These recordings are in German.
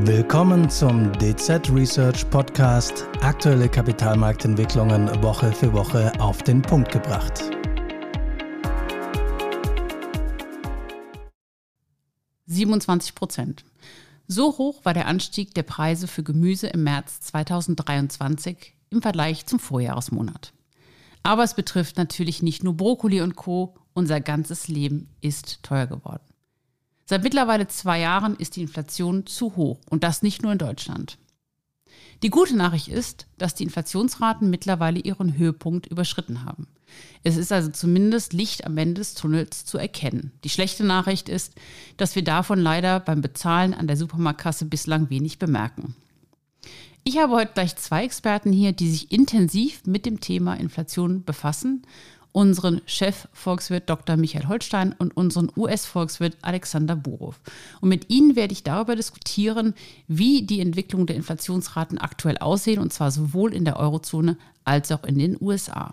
Willkommen zum DZ Research Podcast. Aktuelle Kapitalmarktentwicklungen Woche für Woche auf den Punkt gebracht. Siebenundzwanzig Prozent. So hoch war der Anstieg der Preise für Gemüse im März 2023 im Vergleich zum Vorjahresmonat. Aber es betrifft natürlich nicht nur Brokkoli und Co. Unser ganzes Leben ist teuer geworden. Seit mittlerweile zwei Jahren ist die Inflation zu hoch und das nicht nur in Deutschland. Die gute Nachricht ist, dass die Inflationsraten mittlerweile ihren Höhepunkt überschritten haben. Es ist also zumindest Licht am Ende des Tunnels zu erkennen. Die schlechte Nachricht ist, dass wir davon leider beim Bezahlen an der Supermarktkasse bislang wenig bemerken. Ich habe heute gleich zwei Experten hier, die sich intensiv mit dem Thema Inflation befassen unseren Chef-Volkswirt Dr. Michael Holstein und unseren US-Volkswirt Alexander Burov. Und mit ihnen werde ich darüber diskutieren, wie die Entwicklung der Inflationsraten aktuell aussehen, und zwar sowohl in der Eurozone als auch in den USA.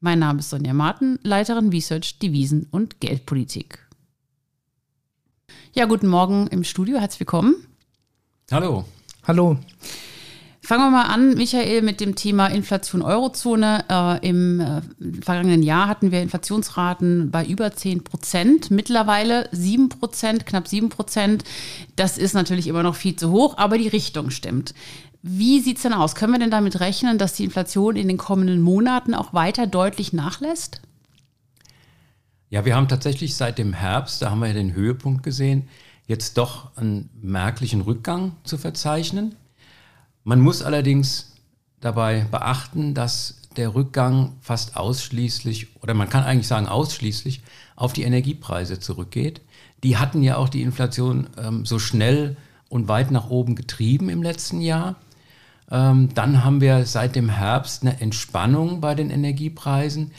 Mein Name ist Sonja Martin, Leiterin Research, Devisen und Geldpolitik. Ja, guten Morgen im Studio, herzlich willkommen. Hallo. Hallo. Fangen wir mal an, Michael, mit dem Thema Inflation Eurozone. Äh, Im äh, vergangenen Jahr hatten wir Inflationsraten bei über 10 Prozent, mittlerweile 7 Prozent, knapp 7 Prozent. Das ist natürlich immer noch viel zu hoch, aber die Richtung stimmt. Wie sieht es denn aus? Können wir denn damit rechnen, dass die Inflation in den kommenden Monaten auch weiter deutlich nachlässt? Ja, wir haben tatsächlich seit dem Herbst, da haben wir ja den Höhepunkt gesehen, jetzt doch einen merklichen Rückgang zu verzeichnen. Man muss allerdings dabei beachten, dass der Rückgang fast ausschließlich, oder man kann eigentlich sagen ausschließlich, auf die Energiepreise zurückgeht. Die hatten ja auch die Inflation ähm, so schnell und weit nach oben getrieben im letzten Jahr. Ähm, dann haben wir seit dem Herbst eine Entspannung bei den Energiepreisen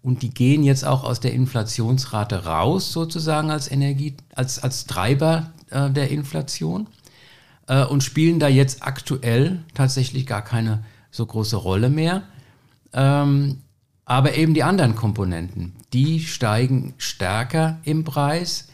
und die gehen jetzt auch aus der Inflationsrate raus, sozusagen als Energie, als, als Treiber äh, der Inflation äh, und spielen da jetzt aktuell tatsächlich gar keine so große Rolle mehr. Ähm, aber eben die anderen Komponenten, die steigen stärker im Preis.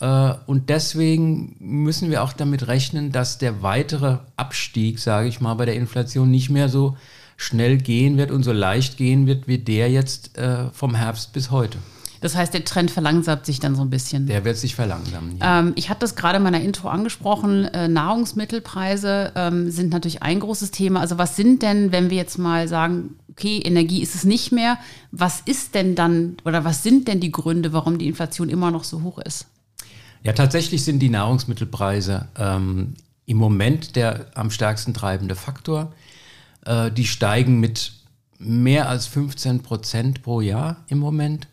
Äh, und deswegen müssen wir auch damit rechnen, dass der weitere Abstieg, sage ich mal, bei der Inflation nicht mehr so schnell gehen wird und so leicht gehen wird wie der jetzt äh, vom Herbst bis heute. Das heißt, der Trend verlangsamt sich dann so ein bisschen. Der wird sich verlangsamen. Ja. Ähm, ich hatte das gerade in meiner Intro angesprochen. Äh, Nahrungsmittelpreise ähm, sind natürlich ein großes Thema. Also was sind denn, wenn wir jetzt mal sagen, okay, Energie ist es nicht mehr, was ist denn dann oder was sind denn die Gründe, warum die Inflation immer noch so hoch ist? Ja, tatsächlich sind die Nahrungsmittelpreise ähm, im Moment der am stärksten treibende Faktor. Äh, die steigen mit mehr als 15 Prozent pro Jahr im Moment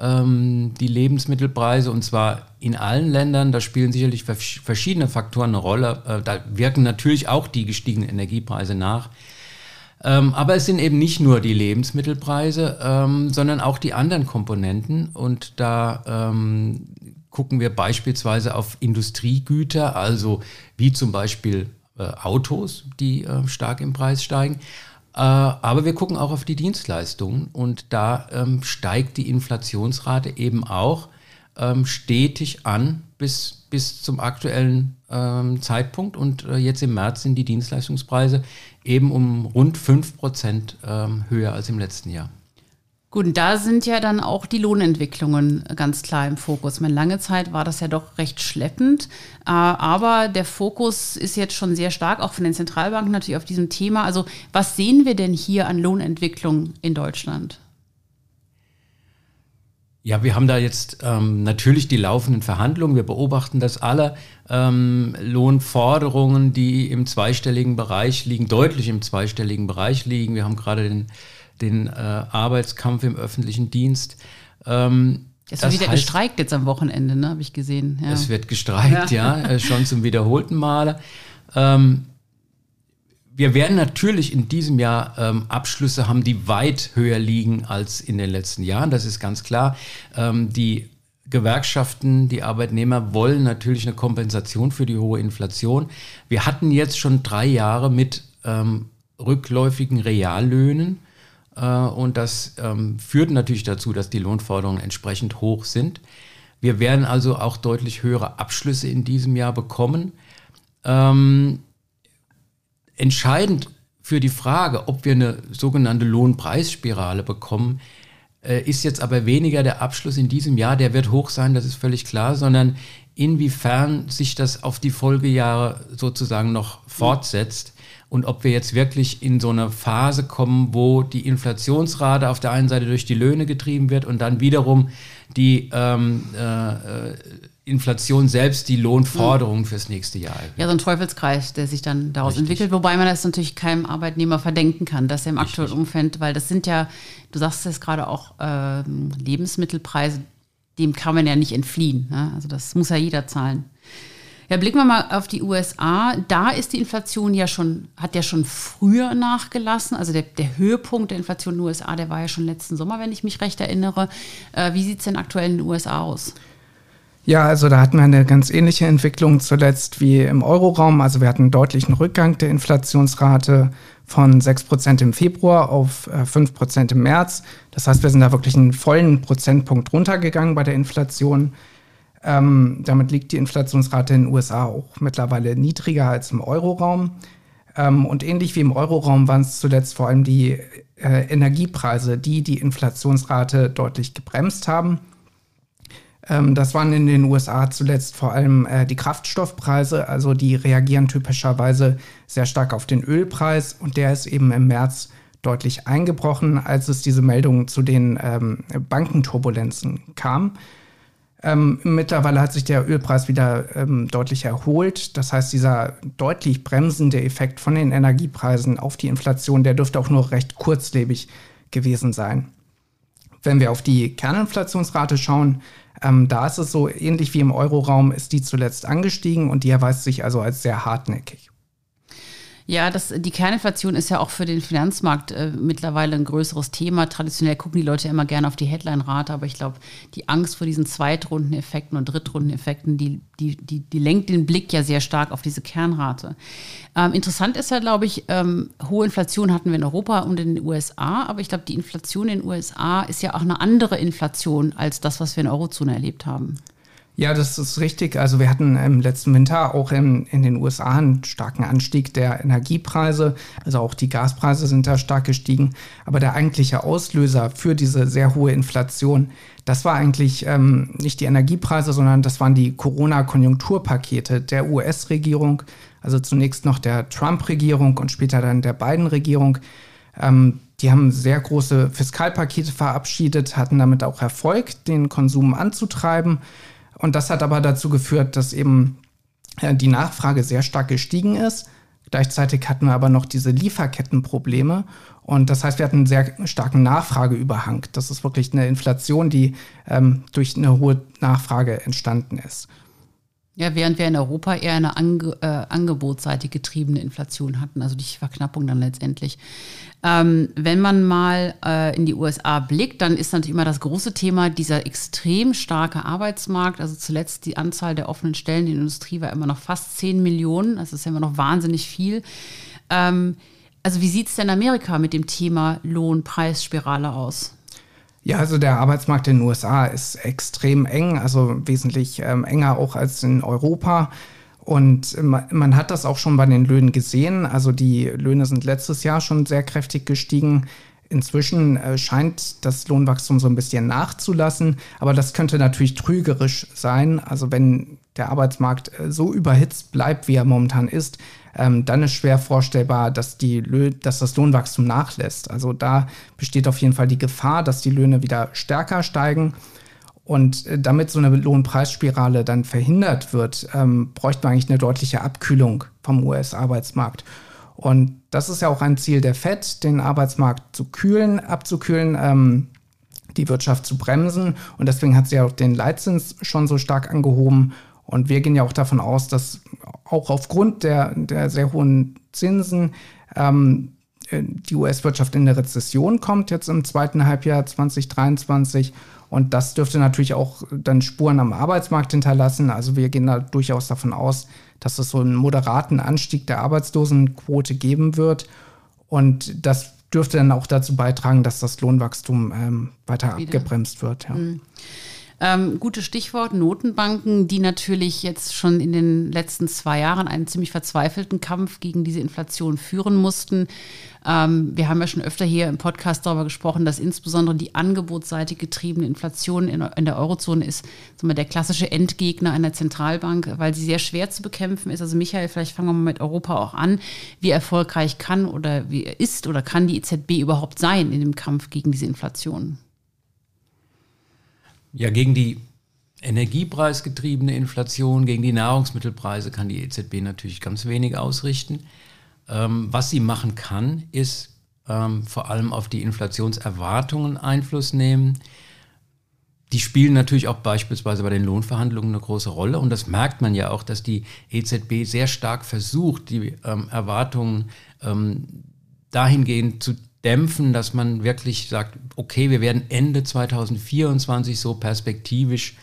ähm, die Lebensmittelpreise und zwar in allen Ländern. Da spielen sicherlich verschiedene Faktoren eine Rolle. Äh, da wirken natürlich auch die gestiegenen Energiepreise nach. Ähm, aber es sind eben nicht nur die Lebensmittelpreise, ähm, sondern auch die anderen Komponenten. Und da ähm, gucken wir beispielsweise auf Industriegüter, also wie zum Beispiel äh, Autos, die äh, stark im Preis steigen. Äh, aber wir gucken auch auf die Dienstleistungen und da ähm, steigt die Inflationsrate eben auch ähm, stetig an bis, bis zum aktuellen ähm, Zeitpunkt. Und äh, jetzt im März sind die Dienstleistungspreise eben um rund 5 Prozent ähm, höher als im letzten Jahr. Gut, und da sind ja dann auch die Lohnentwicklungen ganz klar im Fokus. meine, lange Zeit war das ja doch recht schleppend, äh, aber der Fokus ist jetzt schon sehr stark, auch von den Zentralbanken natürlich auf diesem Thema. Also was sehen wir denn hier an Lohnentwicklung in Deutschland? Ja, wir haben da jetzt ähm, natürlich die laufenden Verhandlungen. Wir beobachten das alle. Ähm, Lohnforderungen, die im zweistelligen Bereich liegen, deutlich im zweistelligen Bereich liegen. Wir haben gerade den den äh, Arbeitskampf im öffentlichen Dienst. Ähm, es wird wieder heißt, gestreikt jetzt am Wochenende, ne, habe ich gesehen. Ja. Es wird gestreikt, ja, ja äh, schon zum wiederholten Male. Ähm, wir werden natürlich in diesem Jahr ähm, Abschlüsse haben, die weit höher liegen als in den letzten Jahren. Das ist ganz klar. Ähm, die Gewerkschaften, die Arbeitnehmer wollen natürlich eine Kompensation für die hohe Inflation. Wir hatten jetzt schon drei Jahre mit ähm, rückläufigen Reallöhnen. Äh, und das ähm, führt natürlich dazu, dass die Lohnforderungen entsprechend hoch sind. Wir werden also auch deutlich höhere Abschlüsse in diesem Jahr bekommen. Ähm, entscheidend für die Frage, ob wir eine sogenannte Lohnpreisspirale bekommen, äh, ist jetzt aber weniger der Abschluss in diesem Jahr, der wird hoch sein, das ist völlig klar, sondern inwiefern sich das auf die Folgejahre sozusagen noch fortsetzt und ob wir jetzt wirklich in so eine Phase kommen, wo die Inflationsrate auf der einen Seite durch die Löhne getrieben wird und dann wiederum die ähm, äh, Inflation selbst die Lohnforderungen fürs nächste Jahr. Ja, so ein Teufelskreis, der sich dann daraus Richtig. entwickelt, wobei man das natürlich keinem Arbeitnehmer verdenken kann, dass er im Richtig. aktuellen Umfeld, weil das sind ja, du sagst es gerade auch, äh, Lebensmittelpreise, dem kann man ja nicht entfliehen. Ne? Also das muss ja jeder zahlen. Ja, blicken wir mal auf die USA. Da ist die Inflation ja schon, hat ja schon früher nachgelassen. Also der, der Höhepunkt der Inflation in den USA, der war ja schon letzten Sommer, wenn ich mich recht erinnere. Äh, wie sieht es denn aktuell in den USA aus? Ja, also da hatten wir eine ganz ähnliche Entwicklung zuletzt wie im Euroraum. Also wir hatten einen deutlichen Rückgang der Inflationsrate von 6% im Februar auf 5% äh, im März. Das heißt, wir sind da wirklich einen vollen Prozentpunkt runtergegangen bei der Inflation. Ähm, damit liegt die Inflationsrate in den USA auch mittlerweile niedriger als im Euroraum. Ähm, und ähnlich wie im Euroraum waren es zuletzt vor allem die äh, Energiepreise, die die Inflationsrate deutlich gebremst haben. Ähm, das waren in den USA zuletzt vor allem äh, die Kraftstoffpreise, also die reagieren typischerweise sehr stark auf den Ölpreis und der ist eben im März deutlich eingebrochen, als es diese Meldungen zu den ähm, Bankenturbulenzen kam. Ähm, mittlerweile hat sich der Ölpreis wieder ähm, deutlich erholt. Das heißt, dieser deutlich bremsende Effekt von den Energiepreisen auf die Inflation, der dürfte auch nur recht kurzlebig gewesen sein. Wenn wir auf die Kerninflationsrate schauen, ähm, da ist es so ähnlich wie im Euroraum, ist die zuletzt angestiegen und die erweist sich also als sehr hartnäckig. Ja, das, die Kerninflation ist ja auch für den Finanzmarkt äh, mittlerweile ein größeres Thema. Traditionell gucken die Leute immer gerne auf die Headline-Rate, aber ich glaube, die Angst vor diesen Zweitrundeneffekten und Drittrundeneffekten, die, die, die, die lenkt den Blick ja sehr stark auf diese Kernrate. Ähm, interessant ist ja, glaube ich, ähm, hohe Inflation hatten wir in Europa und in den USA, aber ich glaube, die Inflation in den USA ist ja auch eine andere Inflation als das, was wir in der Eurozone erlebt haben. Ja, das ist richtig. Also wir hatten im letzten Winter auch in, in den USA einen starken Anstieg der Energiepreise. Also auch die Gaspreise sind da stark gestiegen. Aber der eigentliche Auslöser für diese sehr hohe Inflation, das war eigentlich ähm, nicht die Energiepreise, sondern das waren die Corona-Konjunkturpakete der US-Regierung. Also zunächst noch der Trump-Regierung und später dann der Biden-Regierung. Ähm, die haben sehr große Fiskalpakete verabschiedet, hatten damit auch Erfolg, den Konsum anzutreiben. Und das hat aber dazu geführt, dass eben äh, die Nachfrage sehr stark gestiegen ist. Gleichzeitig hatten wir aber noch diese Lieferkettenprobleme. Und das heißt, wir hatten einen sehr starken Nachfrageüberhang. Das ist wirklich eine Inflation, die ähm, durch eine hohe Nachfrage entstanden ist. Ja, während wir in Europa eher eine Ange äh, angebotsseitig getriebene Inflation hatten, also die Verknappung dann letztendlich. Ähm, wenn man mal äh, in die USA blickt, dann ist natürlich immer das große Thema dieser extrem starke Arbeitsmarkt. Also zuletzt die Anzahl der offenen Stellen in der Industrie war immer noch fast 10 Millionen. Das ist ja immer noch wahnsinnig viel. Ähm, also wie sieht es denn in Amerika mit dem Thema Lohnpreisspirale aus? Ja, also der Arbeitsmarkt in den USA ist extrem eng, also wesentlich ähm, enger auch als in Europa. Und man, hat das auch schon bei den Löhnen gesehen. Also die Löhne sind letztes Jahr schon sehr kräftig gestiegen. Inzwischen äh, scheint das Lohnwachstum so ein bisschen nachzulassen, aber das könnte natürlich trügerisch sein. Also wenn der Arbeitsmarkt äh, so überhitzt bleibt, wie er momentan ist, ähm, dann ist schwer vorstellbar, dass, die dass das Lohnwachstum nachlässt. Also da besteht auf jeden Fall die Gefahr, dass die Löhne wieder stärker steigen. Und äh, damit so eine Lohnpreisspirale dann verhindert wird, ähm, bräuchte man eigentlich eine deutliche Abkühlung vom US-Arbeitsmarkt. Und das ist ja auch ein Ziel der FED, den Arbeitsmarkt zu kühlen, abzukühlen, ähm, die Wirtschaft zu bremsen. Und deswegen hat sie ja auch den Leitzins schon so stark angehoben. Und wir gehen ja auch davon aus, dass auch aufgrund der, der sehr hohen Zinsen ähm, die US-Wirtschaft in eine Rezession kommt jetzt im zweiten Halbjahr 2023 und das dürfte natürlich auch dann Spuren am Arbeitsmarkt hinterlassen. Also wir gehen da durchaus davon aus, dass es so einen moderaten Anstieg der Arbeitslosenquote geben wird. Und das dürfte dann auch dazu beitragen, dass das Lohnwachstum ähm, weiter Wieder. abgebremst wird. Ja. Mhm. Ähm, gutes Stichwort, Notenbanken, die natürlich jetzt schon in den letzten zwei Jahren einen ziemlich verzweifelten Kampf gegen diese Inflation führen mussten. Ähm, wir haben ja schon öfter hier im Podcast darüber gesprochen, dass insbesondere die angebotsseitig getriebene Inflation in, in der Eurozone ist wir, der klassische Endgegner einer Zentralbank, weil sie sehr schwer zu bekämpfen ist. Also Michael, vielleicht fangen wir mal mit Europa auch an. Wie erfolgreich kann oder wie ist oder kann die EZB überhaupt sein in dem Kampf gegen diese Inflation? Ja, gegen die energiepreisgetriebene Inflation, gegen die Nahrungsmittelpreise kann die EZB natürlich ganz wenig ausrichten. Ähm, was sie machen kann, ist ähm, vor allem auf die Inflationserwartungen Einfluss nehmen. Die spielen natürlich auch beispielsweise bei den Lohnverhandlungen eine große Rolle. Und das merkt man ja auch, dass die EZB sehr stark versucht, die ähm, Erwartungen ähm, dahingehend zu dämpfen, dass man wirklich sagt, okay, wir werden Ende 2024 so perspektivisch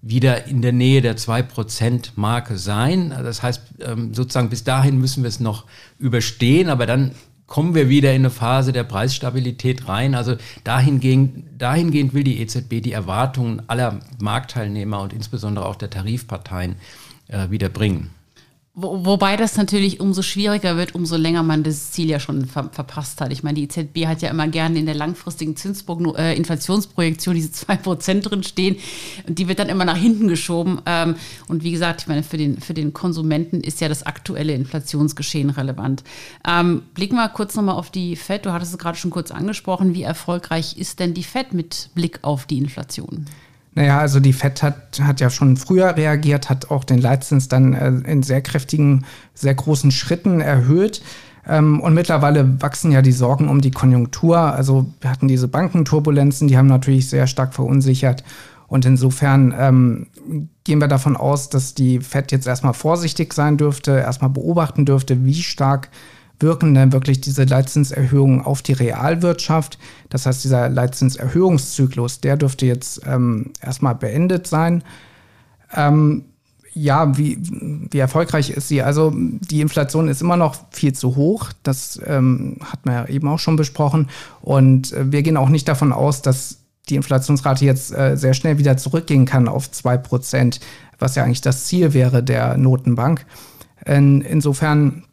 wieder in der Nähe der 2%-Marke sein. Das heißt, ähm, sozusagen bis dahin müssen wir es noch überstehen, aber dann kommen wir wieder in eine Phase der Preisstabilität rein. Also dahingehend, dahingehend will die EZB die Erwartungen aller Marktteilnehmer und insbesondere auch der Tarifparteien äh, wieder bringen. Wo, wobei das natürlich umso schwieriger wird, umso länger man das Ziel ja schon ver verpasst hat. Ich meine, die EZB hat ja immer gerne in der langfristigen Zinsprogno äh, Inflationsprojektion diese 2% drin stehen. Und die wird dann immer nach hinten geschoben. Ähm, und wie gesagt, ich meine, für den, für den Konsumenten ist ja das aktuelle Inflationsgeschehen relevant. Ähm, blicken wir kurz nochmal auf die FED. Du hattest es gerade schon kurz angesprochen. Wie erfolgreich ist denn die FED mit Blick auf die Inflation? Naja, also die FED hat, hat ja schon früher reagiert, hat auch den Leitzins dann äh, in sehr kräftigen, sehr großen Schritten erhöht. Ähm, und mittlerweile wachsen ja die Sorgen um die Konjunktur. Also wir hatten diese Bankenturbulenzen, die haben natürlich sehr stark verunsichert. Und insofern ähm, gehen wir davon aus, dass die FED jetzt erstmal vorsichtig sein dürfte, erstmal beobachten dürfte, wie stark wirken dann wirklich diese Leitzinserhöhungen auf die Realwirtschaft. Das heißt, dieser Leitzinserhöhungszyklus, der dürfte jetzt ähm, erstmal beendet sein. Ähm, ja, wie, wie erfolgreich ist sie? Also die Inflation ist immer noch viel zu hoch. Das ähm, hat man ja eben auch schon besprochen. Und äh, wir gehen auch nicht davon aus, dass die Inflationsrate jetzt äh, sehr schnell wieder zurückgehen kann auf 2%, was ja eigentlich das Ziel wäre der Notenbank. In, insofern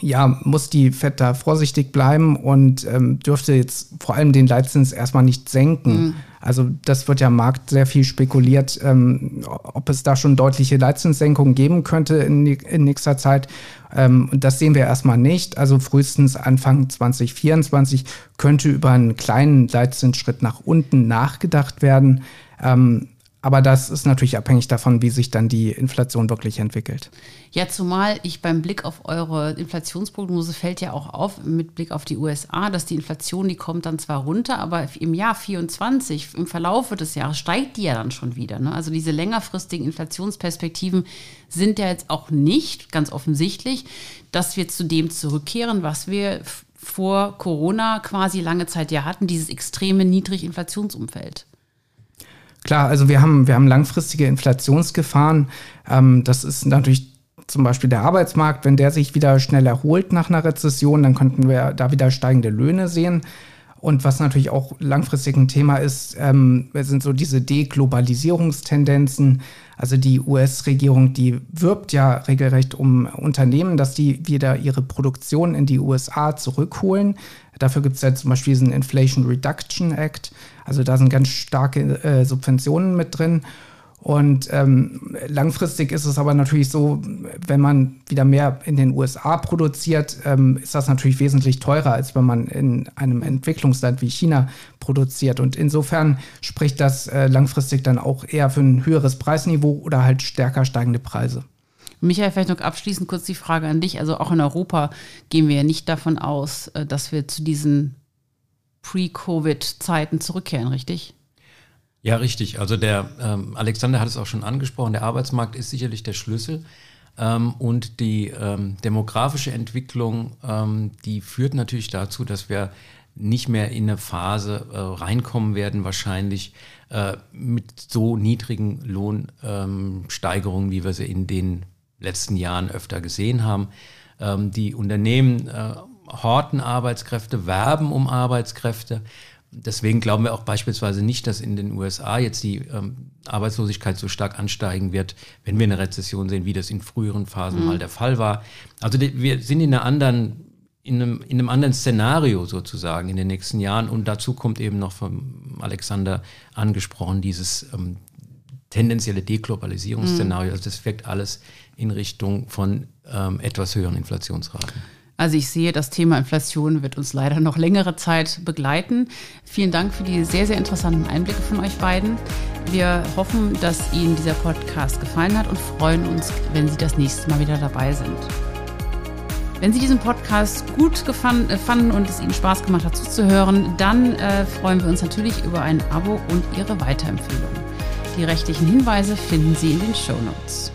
ja, muss die FED da vorsichtig bleiben und ähm, dürfte jetzt vor allem den Leitzins erstmal nicht senken. Mhm. Also das wird ja am Markt sehr viel spekuliert, ähm, ob es da schon deutliche Leitzinssenkungen geben könnte in, in nächster Zeit. Ähm, das sehen wir erstmal nicht. Also frühestens Anfang 2024 könnte über einen kleinen Leitzinsschritt nach unten nachgedacht werden. Ähm, aber das ist natürlich abhängig davon, wie sich dann die Inflation wirklich entwickelt. Ja, zumal ich beim Blick auf eure Inflationsprognose fällt ja auch auf, mit Blick auf die USA, dass die Inflation, die kommt dann zwar runter, aber im Jahr 24, im Verlaufe des Jahres, steigt die ja dann schon wieder. Ne? Also diese längerfristigen Inflationsperspektiven sind ja jetzt auch nicht ganz offensichtlich, dass wir zu dem zurückkehren, was wir vor Corona quasi lange Zeit ja hatten, dieses extreme Niedriginflationsumfeld. Klar, also wir haben, wir haben langfristige Inflationsgefahren. Ähm, das ist natürlich zum Beispiel der Arbeitsmarkt. Wenn der sich wieder schnell erholt nach einer Rezession, dann könnten wir da wieder steigende Löhne sehen. Und was natürlich auch langfristig ein Thema ist, ähm, sind so diese Deglobalisierungstendenzen. Also die US-Regierung, die wirbt ja regelrecht um Unternehmen, dass die wieder ihre Produktion in die USA zurückholen. Dafür gibt es ja zum Beispiel diesen Inflation Reduction Act. Also da sind ganz starke äh, Subventionen mit drin. Und ähm, langfristig ist es aber natürlich so, wenn man wieder mehr in den USA produziert, ähm, ist das natürlich wesentlich teurer, als wenn man in einem Entwicklungsland wie China produziert. Und insofern spricht das äh, langfristig dann auch eher für ein höheres Preisniveau oder halt stärker steigende Preise. Michael, vielleicht noch abschließend kurz die Frage an dich. Also auch in Europa gehen wir ja nicht davon aus, äh, dass wir zu diesen Pre-Covid-Zeiten zurückkehren, richtig? Ja, richtig. Also der ähm, Alexander hat es auch schon angesprochen, der Arbeitsmarkt ist sicherlich der Schlüssel. Ähm, und die ähm, demografische Entwicklung, ähm, die führt natürlich dazu, dass wir nicht mehr in eine Phase äh, reinkommen werden, wahrscheinlich äh, mit so niedrigen Lohnsteigerungen, wie wir sie in den letzten Jahren öfter gesehen haben. Ähm, die Unternehmen äh, horten Arbeitskräfte, werben um Arbeitskräfte deswegen glauben wir auch beispielsweise nicht, dass in den USA jetzt die ähm, Arbeitslosigkeit so stark ansteigen wird, wenn wir eine Rezession sehen, wie das in früheren Phasen mhm. mal der Fall war. Also die, wir sind in einer anderen in einem, in einem anderen Szenario sozusagen in den nächsten Jahren. Und dazu kommt eben noch von Alexander angesprochen, dieses ähm, tendenzielle Deglobalisierungsszenario. Mhm. Also das wirkt alles in Richtung von ähm, etwas höheren Inflationsraten. Also ich sehe, das Thema Inflation wird uns leider noch längere Zeit begleiten. Vielen Dank für die sehr, sehr interessanten Einblicke von euch beiden. Wir hoffen, dass Ihnen dieser Podcast gefallen hat und freuen uns, wenn Sie das nächste Mal wieder dabei sind. Wenn Sie diesen Podcast gut gefanden, äh, fanden und es Ihnen Spaß gemacht hat zuzuhören, dann äh, freuen wir uns natürlich über ein Abo und Ihre Weiterempfehlung. Die rechtlichen Hinweise finden Sie in den Show Notes.